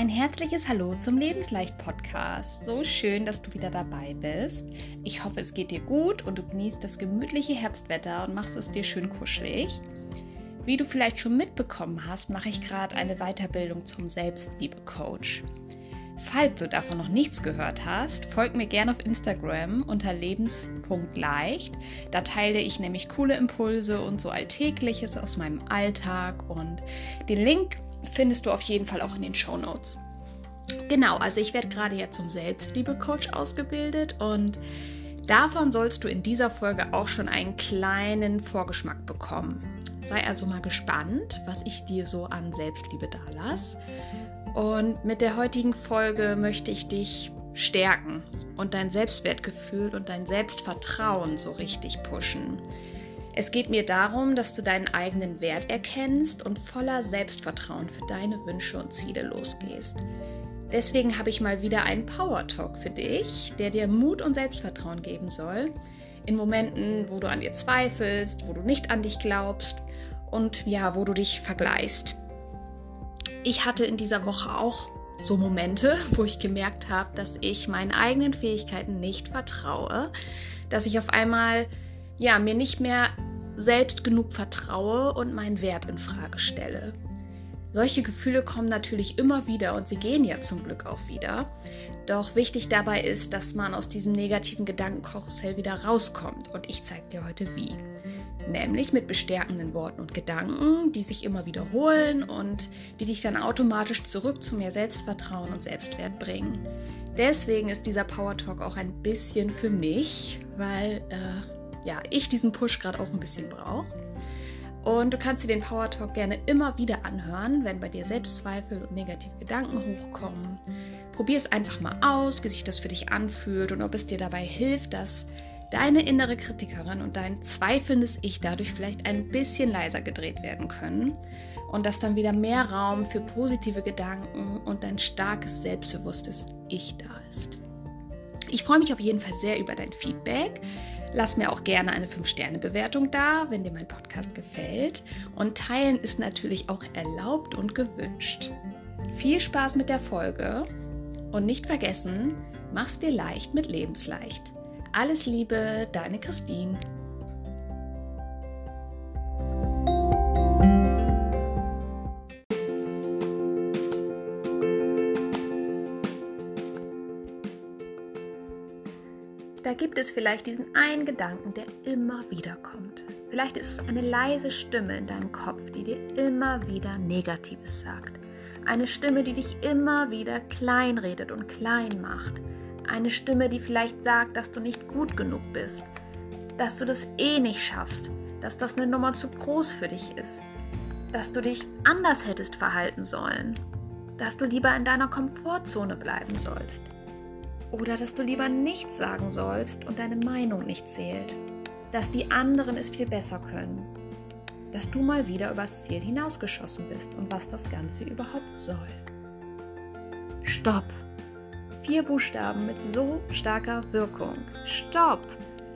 Ein herzliches Hallo zum Lebensleicht-Podcast. So schön, dass du wieder dabei bist. Ich hoffe, es geht dir gut und du genießt das gemütliche Herbstwetter und machst es dir schön kuschelig. Wie du vielleicht schon mitbekommen hast, mache ich gerade eine Weiterbildung zum Selbstliebe-Coach. Falls du davon noch nichts gehört hast, folg mir gerne auf Instagram unter lebens.leicht. Da teile ich nämlich coole Impulse und so Alltägliches aus meinem Alltag und den Link findest du auf jeden Fall auch in den Show Notes. Genau, also ich werde gerade jetzt zum Selbstliebe-Coach ausgebildet und davon sollst du in dieser Folge auch schon einen kleinen Vorgeschmack bekommen. Sei also mal gespannt, was ich dir so an Selbstliebe da lasse. Und mit der heutigen Folge möchte ich dich stärken und dein Selbstwertgefühl und dein Selbstvertrauen so richtig pushen. Es geht mir darum, dass du deinen eigenen Wert erkennst und voller Selbstvertrauen für deine Wünsche und Ziele losgehst. Deswegen habe ich mal wieder einen Power Talk für dich, der dir Mut und Selbstvertrauen geben soll. In Momenten, wo du an dir zweifelst, wo du nicht an dich glaubst und ja, wo du dich vergleichst. Ich hatte in dieser Woche auch so Momente, wo ich gemerkt habe, dass ich meinen eigenen Fähigkeiten nicht vertraue, dass ich auf einmal ja, mir nicht mehr selbst genug vertraue und meinen Wert in Frage stelle. Solche Gefühle kommen natürlich immer wieder und sie gehen ja zum Glück auch wieder. Doch wichtig dabei ist, dass man aus diesem negativen Gedankenkarussell wieder rauskommt und ich zeige dir heute wie. Nämlich mit bestärkenden Worten und Gedanken, die sich immer wiederholen und die dich dann automatisch zurück zu mehr Selbstvertrauen und Selbstwert bringen. Deswegen ist dieser Power Talk auch ein bisschen für mich, weil äh, ja, ich diesen Push gerade auch ein bisschen brauche. Und du kannst dir den Power Talk gerne immer wieder anhören, wenn bei dir Selbstzweifel und negative Gedanken hochkommen. Probier es einfach mal aus, wie sich das für dich anfühlt und ob es dir dabei hilft, dass deine innere Kritikerin und dein zweifelndes Ich dadurch vielleicht ein bisschen leiser gedreht werden können und dass dann wieder mehr Raum für positive Gedanken und dein starkes, selbstbewusstes Ich da ist. Ich freue mich auf jeden Fall sehr über dein Feedback. Lass mir auch gerne eine 5-Sterne-Bewertung da, wenn dir mein Podcast gefällt. Und teilen ist natürlich auch erlaubt und gewünscht. Viel Spaß mit der Folge und nicht vergessen, mach's dir leicht mit Lebensleicht. Alles Liebe, deine Christine. Da gibt es vielleicht diesen einen Gedanken, der immer wieder kommt. Vielleicht ist es eine leise Stimme in deinem Kopf, die dir immer wieder Negatives sagt. Eine Stimme, die dich immer wieder kleinredet und klein macht. Eine Stimme, die vielleicht sagt, dass du nicht gut genug bist, dass du das eh nicht schaffst, dass das eine Nummer zu groß für dich ist, dass du dich anders hättest verhalten sollen, dass du lieber in deiner Komfortzone bleiben sollst. Oder dass du lieber nichts sagen sollst und deine Meinung nicht zählt. Dass die anderen es viel besser können. Dass du mal wieder übers Ziel hinausgeschossen bist und was das Ganze überhaupt soll. Stopp! Vier Buchstaben mit so starker Wirkung. Stopp!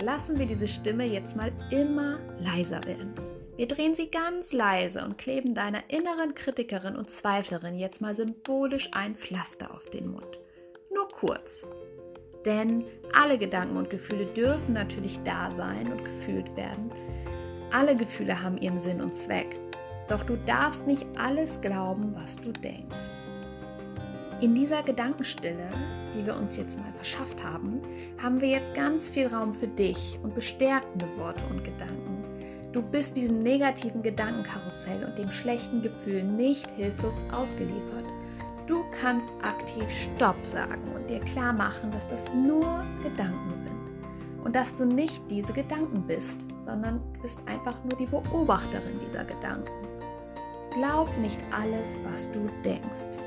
Lassen wir diese Stimme jetzt mal immer leiser werden. Wir drehen sie ganz leise und kleben deiner inneren Kritikerin und Zweiflerin jetzt mal symbolisch ein Pflaster auf den Mund. Nur kurz. Denn alle Gedanken und Gefühle dürfen natürlich da sein und gefühlt werden. Alle Gefühle haben ihren Sinn und Zweck. Doch du darfst nicht alles glauben, was du denkst. In dieser Gedankenstille, die wir uns jetzt mal verschafft haben, haben wir jetzt ganz viel Raum für dich und bestärkende Worte und Gedanken. Du bist diesem negativen Gedankenkarussell und dem schlechten Gefühl nicht hilflos ausgeliefert. Du kannst aktiv Stopp sagen und dir klar machen, dass das nur Gedanken sind und dass du nicht diese Gedanken bist, sondern bist einfach nur die Beobachterin dieser Gedanken. Glaub nicht alles, was du denkst.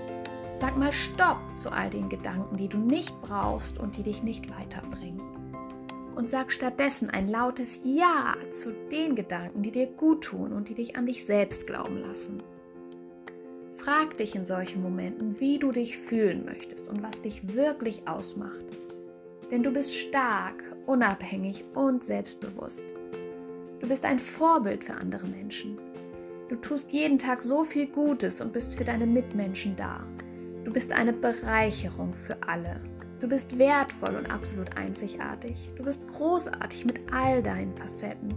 Sag mal Stopp zu all den Gedanken, die du nicht brauchst und die dich nicht weiterbringen. Und sag stattdessen ein lautes Ja zu den Gedanken, die dir gut tun und die dich an dich selbst glauben lassen. Frag dich in solchen Momenten, wie du dich fühlen möchtest und was dich wirklich ausmacht. Denn du bist stark, unabhängig und selbstbewusst. Du bist ein Vorbild für andere Menschen. Du tust jeden Tag so viel Gutes und bist für deine Mitmenschen da. Du bist eine Bereicherung für alle. Du bist wertvoll und absolut einzigartig. Du bist großartig mit all deinen Facetten.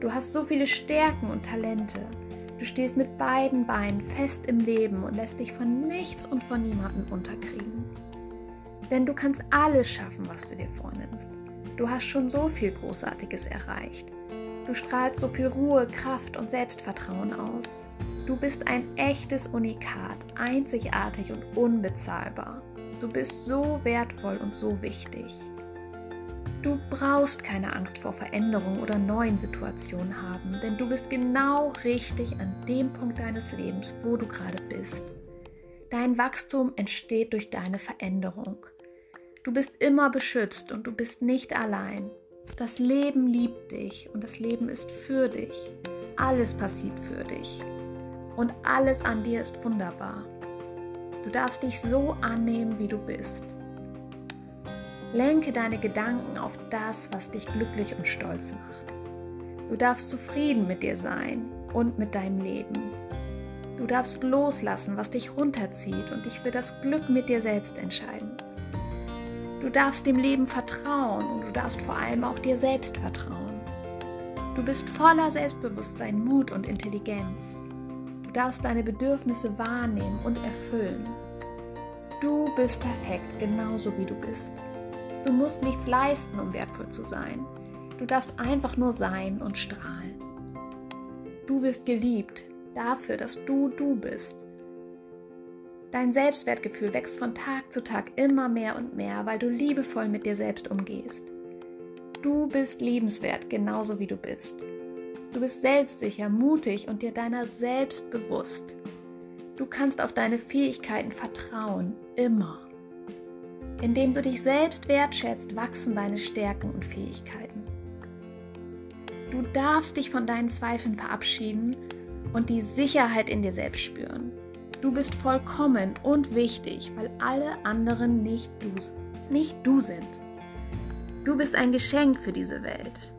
Du hast so viele Stärken und Talente. Du stehst mit beiden Beinen fest im Leben und lässt dich von nichts und von niemandem unterkriegen. Denn du kannst alles schaffen, was du dir vornimmst. Du hast schon so viel Großartiges erreicht. Du strahlst so viel Ruhe, Kraft und Selbstvertrauen aus. Du bist ein echtes Unikat, einzigartig und unbezahlbar. Du bist so wertvoll und so wichtig. Du brauchst keine Angst vor Veränderungen oder neuen Situationen haben, denn du bist genau richtig an dem Punkt deines Lebens, wo du gerade bist. Dein Wachstum entsteht durch deine Veränderung. Du bist immer beschützt und du bist nicht allein. Das Leben liebt dich und das Leben ist für dich. Alles passiert für dich. Und alles an dir ist wunderbar. Du darfst dich so annehmen, wie du bist. Lenke deine Gedanken auf das, was dich glücklich und stolz macht. Du darfst zufrieden mit dir sein und mit deinem Leben. Du darfst loslassen, was dich runterzieht und dich für das Glück mit dir selbst entscheiden. Du darfst dem Leben vertrauen und du darfst vor allem auch dir selbst vertrauen. Du bist voller Selbstbewusstsein, Mut und Intelligenz. Du darfst deine Bedürfnisse wahrnehmen und erfüllen. Du bist perfekt, genauso wie du bist. Du musst nichts leisten, um wertvoll zu sein. Du darfst einfach nur sein und strahlen. Du wirst geliebt dafür, dass du du bist. Dein Selbstwertgefühl wächst von Tag zu Tag immer mehr und mehr, weil du liebevoll mit dir selbst umgehst. Du bist liebenswert, genauso wie du bist. Du bist selbstsicher, mutig und dir deiner selbst bewusst. Du kannst auf deine Fähigkeiten vertrauen, immer. Indem du dich selbst wertschätzt, wachsen deine Stärken und Fähigkeiten. Du darfst dich von deinen Zweifeln verabschieden und die Sicherheit in dir selbst spüren. Du bist vollkommen und wichtig, weil alle anderen nicht du, nicht du sind. Du bist ein Geschenk für diese Welt.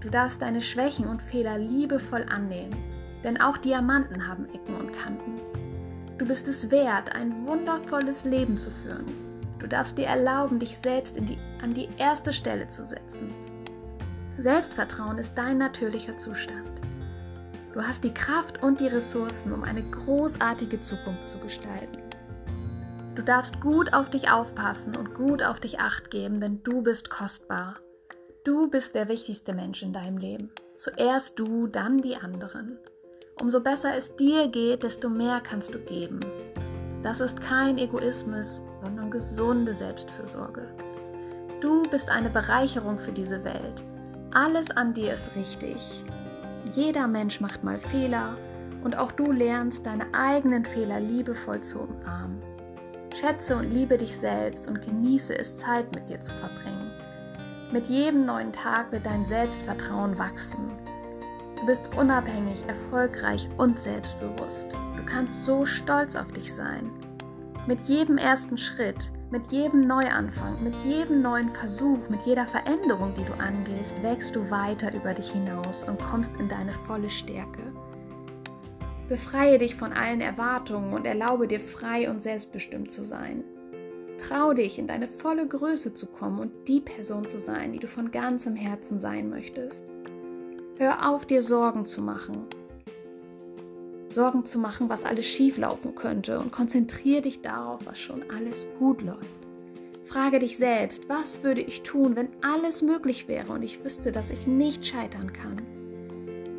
Du darfst deine Schwächen und Fehler liebevoll annehmen, denn auch Diamanten haben Ecken und Kanten. Du bist es wert, ein wundervolles Leben zu führen. Du darfst dir erlauben, dich selbst die, an die erste Stelle zu setzen. Selbstvertrauen ist dein natürlicher Zustand. Du hast die Kraft und die Ressourcen, um eine großartige Zukunft zu gestalten. Du darfst gut auf dich aufpassen und gut auf dich acht geben, denn du bist kostbar. Du bist der wichtigste Mensch in deinem Leben. Zuerst du, dann die anderen. Umso besser es dir geht, desto mehr kannst du geben. Das ist kein Egoismus, sondern gesunde Selbstfürsorge. Du bist eine Bereicherung für diese Welt. Alles an dir ist richtig. Jeder Mensch macht mal Fehler und auch du lernst, deine eigenen Fehler liebevoll zu umarmen. Schätze und liebe dich selbst und genieße es, Zeit mit dir zu verbringen. Mit jedem neuen Tag wird dein Selbstvertrauen wachsen. Du bist unabhängig, erfolgreich und selbstbewusst. Du kannst so stolz auf dich sein. Mit jedem ersten Schritt mit jedem Neuanfang, mit jedem neuen Versuch, mit jeder Veränderung, die du angehst, wächst du weiter über dich hinaus und kommst in deine volle Stärke. Befreie dich von allen Erwartungen und erlaube dir frei und selbstbestimmt zu sein. Trau dich, in deine volle Größe zu kommen und die Person zu sein, die du von ganzem Herzen sein möchtest. Hör auf, dir Sorgen zu machen. Sorgen zu machen, was alles schief laufen könnte und konzentriere dich darauf, was schon alles gut läuft. Frage dich selbst, was würde ich tun, wenn alles möglich wäre und ich wüsste, dass ich nicht scheitern kann?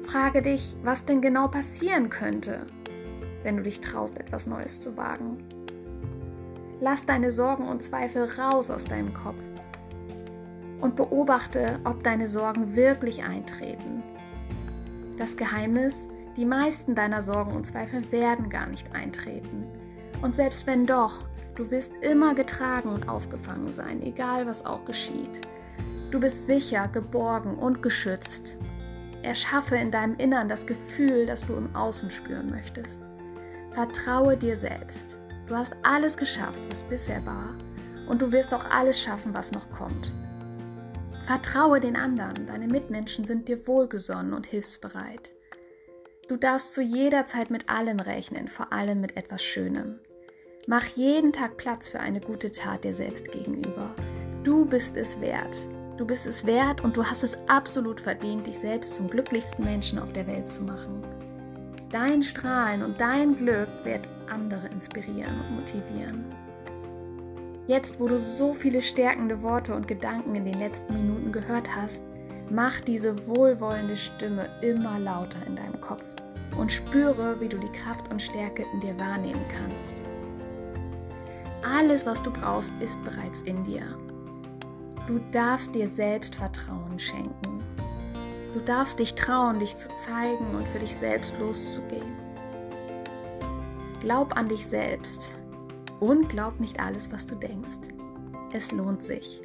Frage dich, was denn genau passieren könnte, wenn du dich traust, etwas Neues zu wagen. Lass deine Sorgen und Zweifel raus aus deinem Kopf und beobachte, ob deine Sorgen wirklich eintreten. Das Geheimnis, die meisten deiner Sorgen und Zweifel werden gar nicht eintreten. Und selbst wenn doch, du wirst immer getragen und aufgefangen sein, egal was auch geschieht. Du bist sicher, geborgen und geschützt. Erschaffe in deinem Innern das Gefühl, das du im Außen spüren möchtest. Vertraue dir selbst. Du hast alles geschafft, was bisher war, und du wirst auch alles schaffen, was noch kommt. Vertraue den anderen, deine Mitmenschen sind dir wohlgesonnen und hilfsbereit. Du darfst zu jeder Zeit mit allem rechnen, vor allem mit etwas Schönem. Mach jeden Tag Platz für eine gute Tat dir selbst gegenüber. Du bist es wert. Du bist es wert und du hast es absolut verdient, dich selbst zum glücklichsten Menschen auf der Welt zu machen. Dein Strahlen und dein Glück wird andere inspirieren und motivieren. Jetzt, wo du so viele stärkende Worte und Gedanken in den letzten Minuten gehört hast, mach diese wohlwollende Stimme immer lauter in deinem Kopf und spüre, wie du die Kraft und Stärke in dir wahrnehmen kannst. Alles, was du brauchst, ist bereits in dir. Du darfst dir selbst Vertrauen schenken. Du darfst dich trauen, dich zu zeigen und für dich selbst loszugehen. Glaub an dich selbst und glaub nicht alles, was du denkst. Es lohnt sich.